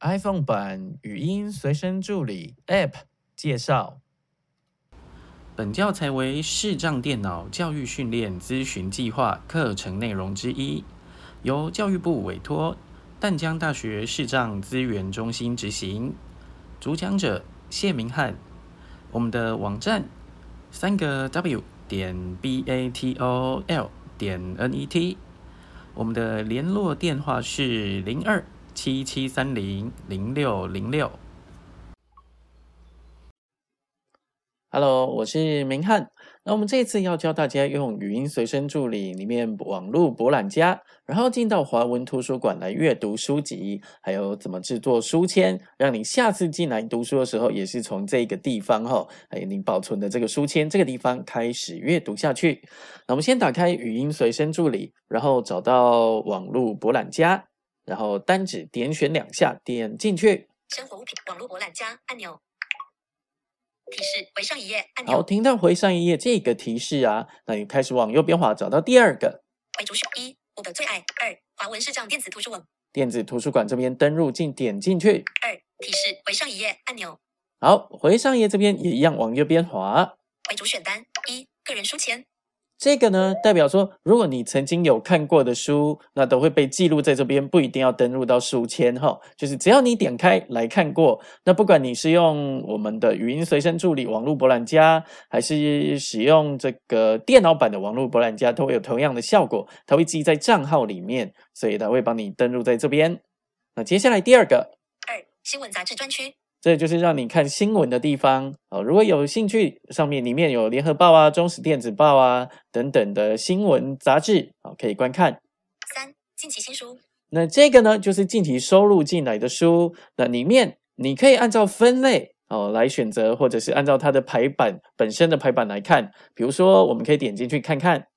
iPhone 版语音随身助理 App 介绍。本教材为视障电脑教育训练咨询计划课程内容之一，由教育部委托淡江大学视障资源中心执行。主讲者谢明翰。我们的网站三个 W 点 B A T O L 点 N E T。我们的联络电话是零二。七七三零零六零六，Hello，我是明翰。那我们这次要教大家用语音随身助理里面网络博览家，然后进到华文图书馆来阅读书籍，还有怎么制作书签，让你下次进来读书的时候，也是从这个地方哈，还有你保存的这个书签这个地方开始阅读下去。那我们先打开语音随身助理，然后找到网络博览家。然后单指点选两下，点进去。生活物品网络博览家按钮。提示回上一页按钮。好，听到回上一页这个提示啊，那你开始往右边滑，找到第二个。回主选一，我的最爱。二，华文视障电子图书网。电子图书馆这边登入进，点进去。二，提示回上一页按钮。好，回上一页这边也一样，往右边滑。回主选单一，个人书签。这个呢，代表说，如果你曾经有看过的书，那都会被记录在这边，不一定要登录到书签哈。就是只要你点开来看过，那不管你是用我们的语音随身助理网络博览家，还是使用这个电脑版的网络博览家，都会有同样的效果，它会记在账号里面，所以它会帮你登录在这边。那接下来第二个，二新闻杂志专区。这就是让你看新闻的地方哦。如果有兴趣，上面里面有联合报啊、中时电子报啊等等的新闻杂志啊，可以观看。三近期新书，那这个呢，就是近期收录进来的书。那里面你可以按照分类哦来选择，或者是按照它的排版本身的排版来看。比如说，我们可以点进去看看。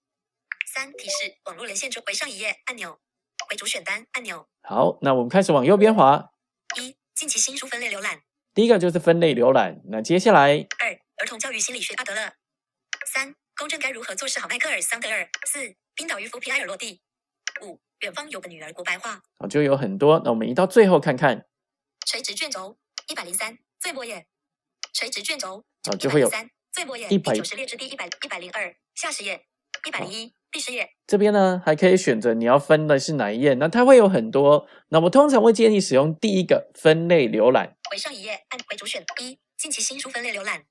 三提示网络连线中回上一页按钮，回主选单按钮。好，那我们开始往右边滑。一近期新书分类浏览。第一个就是分类浏览，那接下来二儿童教育心理学阿德勒，三公正该如何做事好迈克尔桑德尔，四冰岛渔夫皮埃尔落地，五远方有个女儿国白话，哦就有很多，那我们移到最后看看，垂直卷轴一百零三最末页，垂直卷轴哦就会有三最末页。一百九十列之第一百一百零二下十页。一百零一。第十页。这边呢，还可以选择你要分的是哪一页。那它会有很多，那我通常会建议使用第一个分类浏览。回上一页，按回主选一，近期新书分类浏览。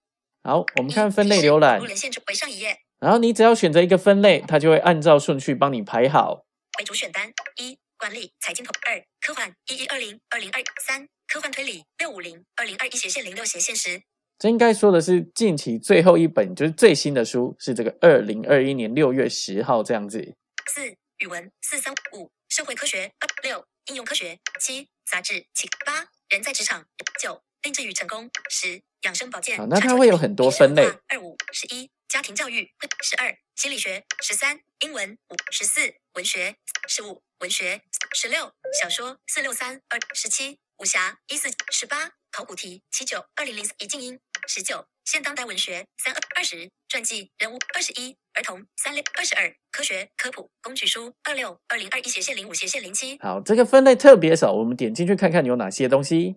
好，我们看分类浏览。连线回上一页。然后你只要选择一个分类，它就会按照顺序帮你排好。回主选单一，管理财经投二，科幻一一二零二零二三，科幻推理六五零二零二一斜线零六斜线十。这应该说的是近期最后一本，就是最新的书，是这个二零二一年六月十号这样子。四语文四三五社会科学六应用科学七杂志七八人在职场九定制与成功十养生保健。好，那它会有很多分类。二五十一家庭教育十二心理学十三英文五十四文学十五文学十六小说四六三二十七武侠一四十八考古题七九二零零一静音。十九，现当代文学三二二十，传记人物二十一，儿童三六二十二，科学科普工具书二六二零二一斜线零五斜线零七。好，这个分类特别少，我们点进去看看有哪些东西。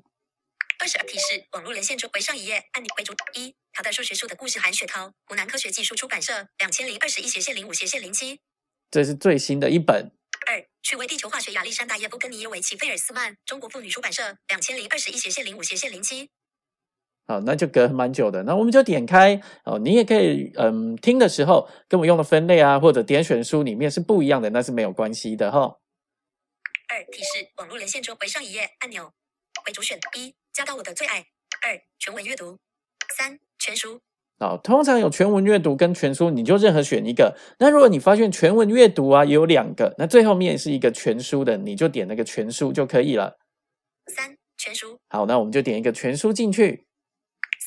二十二提示，网络连线中回上一页，按钮为主。一，唐代数学书的故事韩雪涛，湖南科学技术出版社两千零二十一斜线零五斜线零七。这是最新的一本。二，趣味地球化学亚历山大耶夫根尼耶维奇费尔斯曼，中国妇女出版社两千零二十一斜线零五斜线零七。好，那就隔蛮久的。那我们就点开哦，你也可以嗯听的时候跟我用的分类啊，或者点选书里面是不一样的，那是没有关系的哈。二提示网络连线中回上一页按钮，为主选一加到我的最爱，二全文阅读，三全书。哦，通常有全文阅读跟全书，你就任何选一个。那如果你发现全文阅读啊也有两个，那最后面是一个全书的，你就点那个全书就可以了。三全书。好，那我们就点一个全书进去。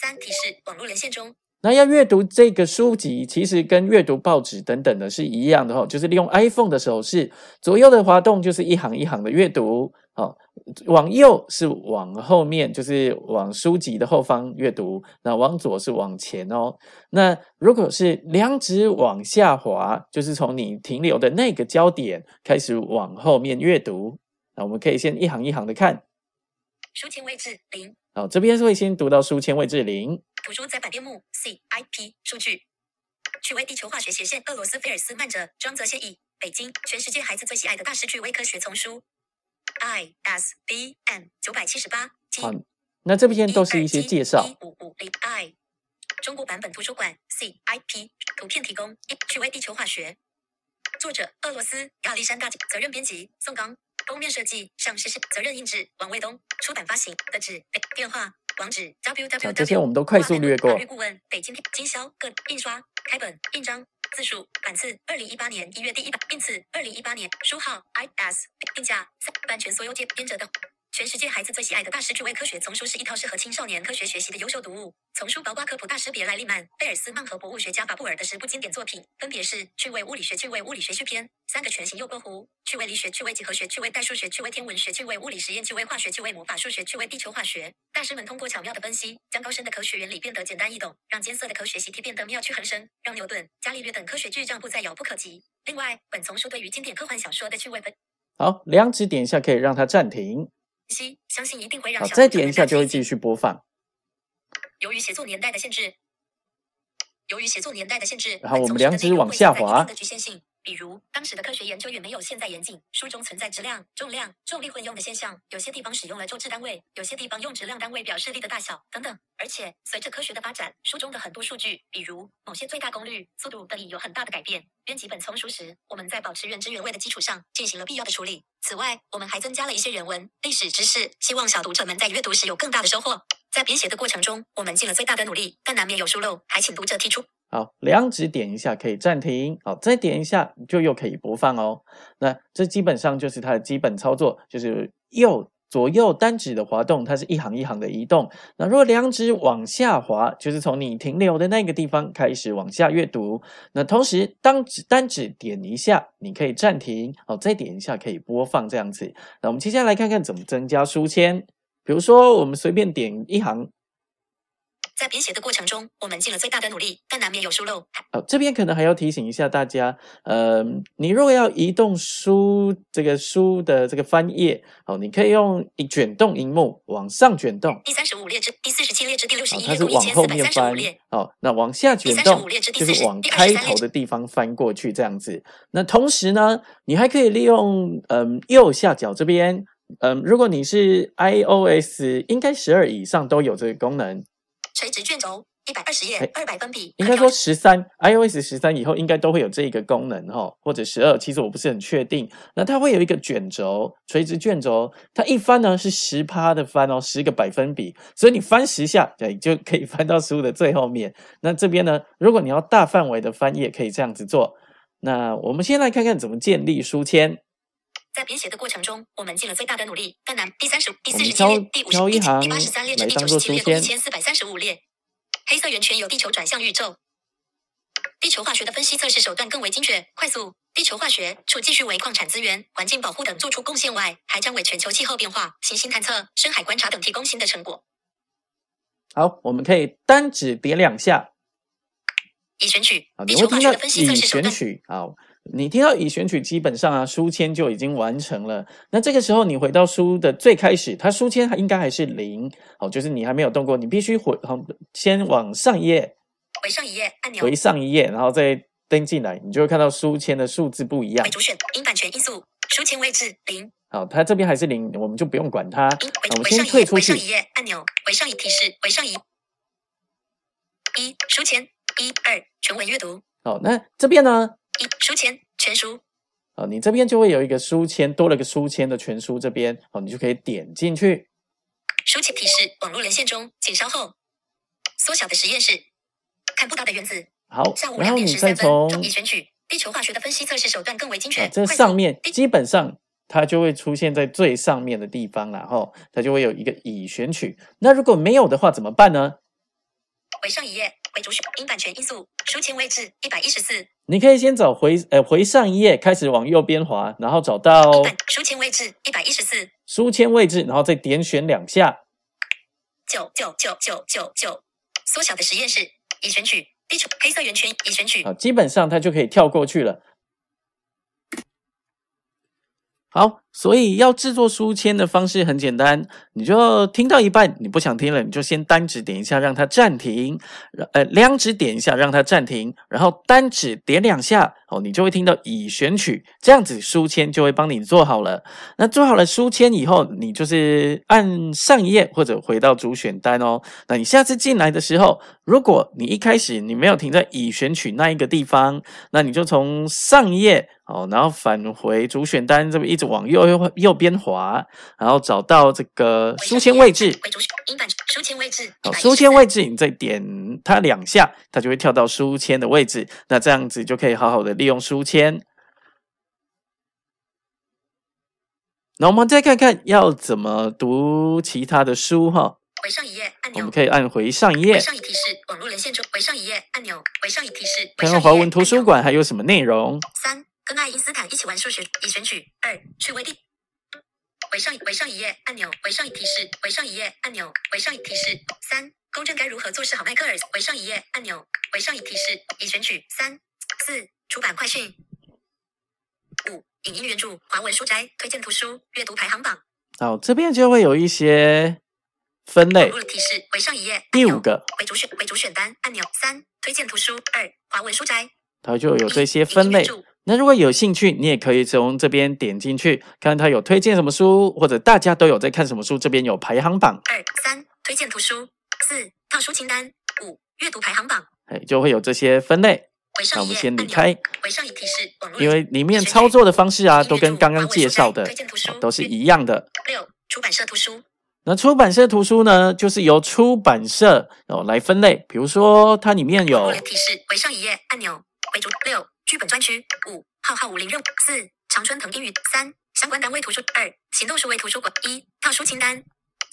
三提示网络连线中，那要阅读这个书籍，其实跟阅读报纸等等的是一样的哈，就是利用 iPhone 的手势，左右的滑动就是一行一行的阅读哦，往右是往后面，就是往书籍的后方阅读，那往左是往前哦。那如果是两指往下滑，就是从你停留的那个焦点开始往后面阅读。那我们可以先一行一行的看。书签位置零，好，这边会先读到书签位置零。图书载板编目 C I P 数据。趣味地球化学斜线俄罗斯菲尔斯曼哲庄则谢译，北京，全世界孩子最喜爱的大师趣味科学丛书。I S B M 九百七十八好，那这边都是一些介绍。一五五零 I 中国版本图书馆 C I P 图片提供一趣味地球化学，作者俄罗斯亚历山大，责任编辑宋刚，封面设计上市是责任印制王卫东，出版发行的址电话网址 w w w 这些我们都快速略过法律顾问北京经销各印刷开本印章字数版次二零一八年一月第一版印次二零一八年书号 I S 定价三版权所有界编者的。全世界孩子最喜爱的大师趣味科学丛书是一套适合青少年科学学习的优秀读物。丛书包括科普大师别莱利曼、贝尔斯曼和博物学家法布尔的十部经典作品，分别是《趣味物理学》《趣味物理学续篇》、三个全形又括弧、《趣味力学》《趣味几何学》《趣味代数学》《趣味天文学》《趣味物理实验》《趣味化学》《趣味魔法数学》《趣味地球化学》。大师们通过巧妙的分析，将高深的科学原理变得简单易懂，让艰涩的科学习题变得妙趣横生，让牛顿、伽利略等科学巨匠不再遥不可及。另外，本丛书对于经典科幻小说的趣味分好，两指点一下可以让它暂停。析，相信一定会让好，小再点一下就会继续播放。由于写作年代的限制，由于写作年代的限制，然后我们两指往下滑局限性。比如，当时的科学研究远没有现在严谨，书中存在质量、重量、重力混用的现象，有些地方使用了周质单位，有些地方用质量单位表示力的大小等等。而且，随着科学的发展，书中的很多数据，比如某些最大功率、速度等，已有很大的改变。编辑本丛书时，我们在保持原汁原味的基础上进行了必要的处理。此外，我们还增加了一些人文、历史知识，希望小读者们在阅读时有更大的收获。在编写的过程中，我们尽了最大的努力，但难免有疏漏，还请读者提出。好，两指点一下可以暂停，好，再点一下就又可以播放哦。那这基本上就是它的基本操作，就是右左右单指的滑动，它是一行一行的移动。那如果两指往下滑，就是从你停留的那个地方开始往下阅读。那同时当指单指点一下，你可以暂停，好，再点一下可以播放这样子。那我们接下来看看怎么增加书签，比如说我们随便点一行。在编写的过程中，我们尽了最大的努力，但难免有疏漏。好，这边可能还要提醒一下大家，呃，你如果要移动书这个书的这个翻页，哦，你可以用一卷动荧幕往上卷动，第三十五列至第四十七列至第六十哦，一它是往列共一千后面四百三十五翻列。，哦，那往下卷动35列至第就是往开第23列头的地方翻过去这样子。那同时呢，你还可以利用嗯右下角这边，嗯，如果你是 iOS，应该十二以上都有这个功能。垂直卷轴一百二十页哎，二百分比。应该说十三，iOS 十三以后应该都会有这一个功能哈，或者十二，其实我不是很确定。那它会有一个卷轴，垂直卷轴，它一翻呢是十趴的翻哦，十个百分比，所以你翻十下，对，就可以翻到书的最后面。那这边呢，如果你要大范围的翻页，可以这样子做。那我们先来看看怎么建立书签。在编写的过程中，我们尽了最大的努力，但难。第三十、第我们挑四十七列、第五十一、挑一行第八十三列至第九十七列，一千四百三十五列。黑色圆圈由地球转向宇宙。地球化学的分析测试手段更为精确、快速。地球化学除继续为矿产资源、环境保护等做出贡献外，还将为全球气候变化、行星探测、深海观察等提供新的成果。好，我们可以单指点两下，已选取啊，地球化学的分析测已试手段。选取啊，你听到已选取，基本上啊，书签就已经完成了。那这个时候你回到书的最开始，它书签还应该还是零，哦，就是你还没有动过，你必须回，好，先往上一页，回上一页按钮回。上一页，然后再登进来，你就会看到书签的数字不一样为。主选因版权因素，书签位置零。好，它这边还是零，我们就不用管它。我们先退出去回上一。页按钮，回上一提示，回上一。一书签，一二全文阅读，好，那这边呢？一书签全书，啊，你这边就会有一个书签，多了个书签的全书这边，哦，你就可以点进去。书签提示网络连线中，请稍后。缩小的实验室，看不到的原子。好下午，然后你两点十三再从分，已选取地球化学的分析测试手段更为精确。啊，这上面基本上它就会出现在最上面的地方然后它就会有一个已选取。那如果没有的话怎么办呢？回上一页，为主选因版权因素，书签位置一百一十四，你可以先找回呃回上一页，开始往右边滑，然后找到书签位置一百一十四，书签位置，然后再点选两下。九九九九九九，缩小的实验室已选取地球黑色圆圈已选取啊，基本上它就可以跳过去了。好，所以要制作书签的方式很简单，你就听到一半你不想听了，你就先单指点一下让它暂停，呃两指点一下让它暂停，然后单指点两下哦，你就会听到已选取，这样子书签就会帮你做好了。那做好了书签以后，你就是按上一页或者回到主选单哦。那你下次进来的时候，如果你一开始你没有停在已选取那一个地方，那你就从上一页。哦，然后返回主选单，这么一直往右右右边滑，然后找到这个书签位置。书签位置。好，书签位置，你再点它两下，它就会跳到书签的位置。那这样子就可以好好的利用书签。那我们再看看要怎么读其他的书哈。回上一页按钮。我们可以按回上一页。回上一提示，网络连线中。回上一页按钮。回上一提示。看看华文图书馆还有什么内容。三。跟爱因斯坦一起玩数学，已选取二去为例。回上为上一页按钮，为上一提示，为上一页按钮，为上一提示。三公正该如何做事好？迈克尔为上一页按钮，为上一提示，已选取三四出版快讯。五影音原著华文书斋推荐图书阅读排行榜。好，这边就会有一些分类。提示回上一页第五个为主选为主选单按钮三推荐图书二华文书斋，它就有这些分类。那如果有兴趣，你也可以从这边点进去，看他有推荐什么书，或者大家都有在看什么书，这边有排行榜。二三推荐图书，四套书清单，五阅读排行榜，哎，就会有这些分类。那我们先离开，因为里面操作的方式啊，都跟刚刚介绍的都是一样的。六出版社图书，那出版社图书呢，就是由出版社哦来分类，比如说它里面有提示，回上一页按钮，回主。六。剧本专区五浩浩武林任务四长春藤英语三相关单位图书二行动数位图书馆一套书清单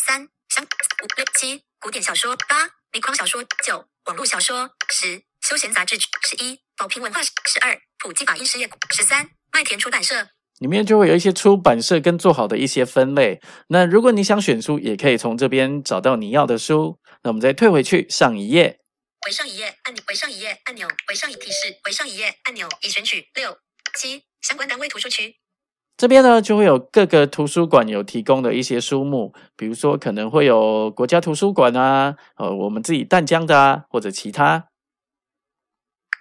三相五六七古典小说八理框小说九网络小说十休闲杂志十一宝瓶文化十二普济法音事业十三麦田出版社里面就会有一些出版社跟做好的一些分类。那如果你想选书，也可以从这边找到你要的书。那我们再退回去上一页。回上一页按钮，回上一页按钮，回上一提示，回上一页按钮已选取六七相关单位图书区。这边呢就会有各个图书馆有提供的一些书目，比如说可能会有国家图书馆啊，呃，我们自己淡江的啊，或者其他。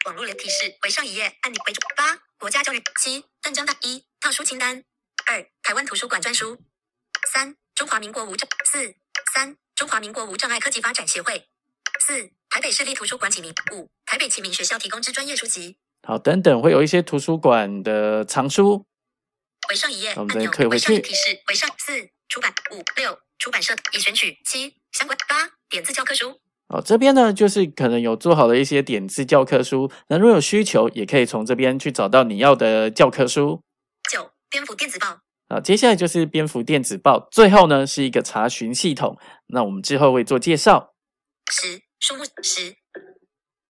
网络连提示，回上一页按钮，回八国家教育七淡江大一套书清单二台湾图书馆专书三中华民国无障四三中华民国无障碍科技发展协会四。台北市立图书馆启明五，台北启明学校提供之专业书籍。好，等等会有一些图书馆的藏书。回上一页按钮，回上提示，回上四出版五六出版社已选取七相关八点字教科书。哦，这边呢就是可能有做好的一些点字教科书，那如果有需求，也可以从这边去找到你要的教科书。九蝙蝠电子报。好，接下来就是蝙蝠电子报，最后呢是一个查询系统，那我们之后会做介绍。十。书目十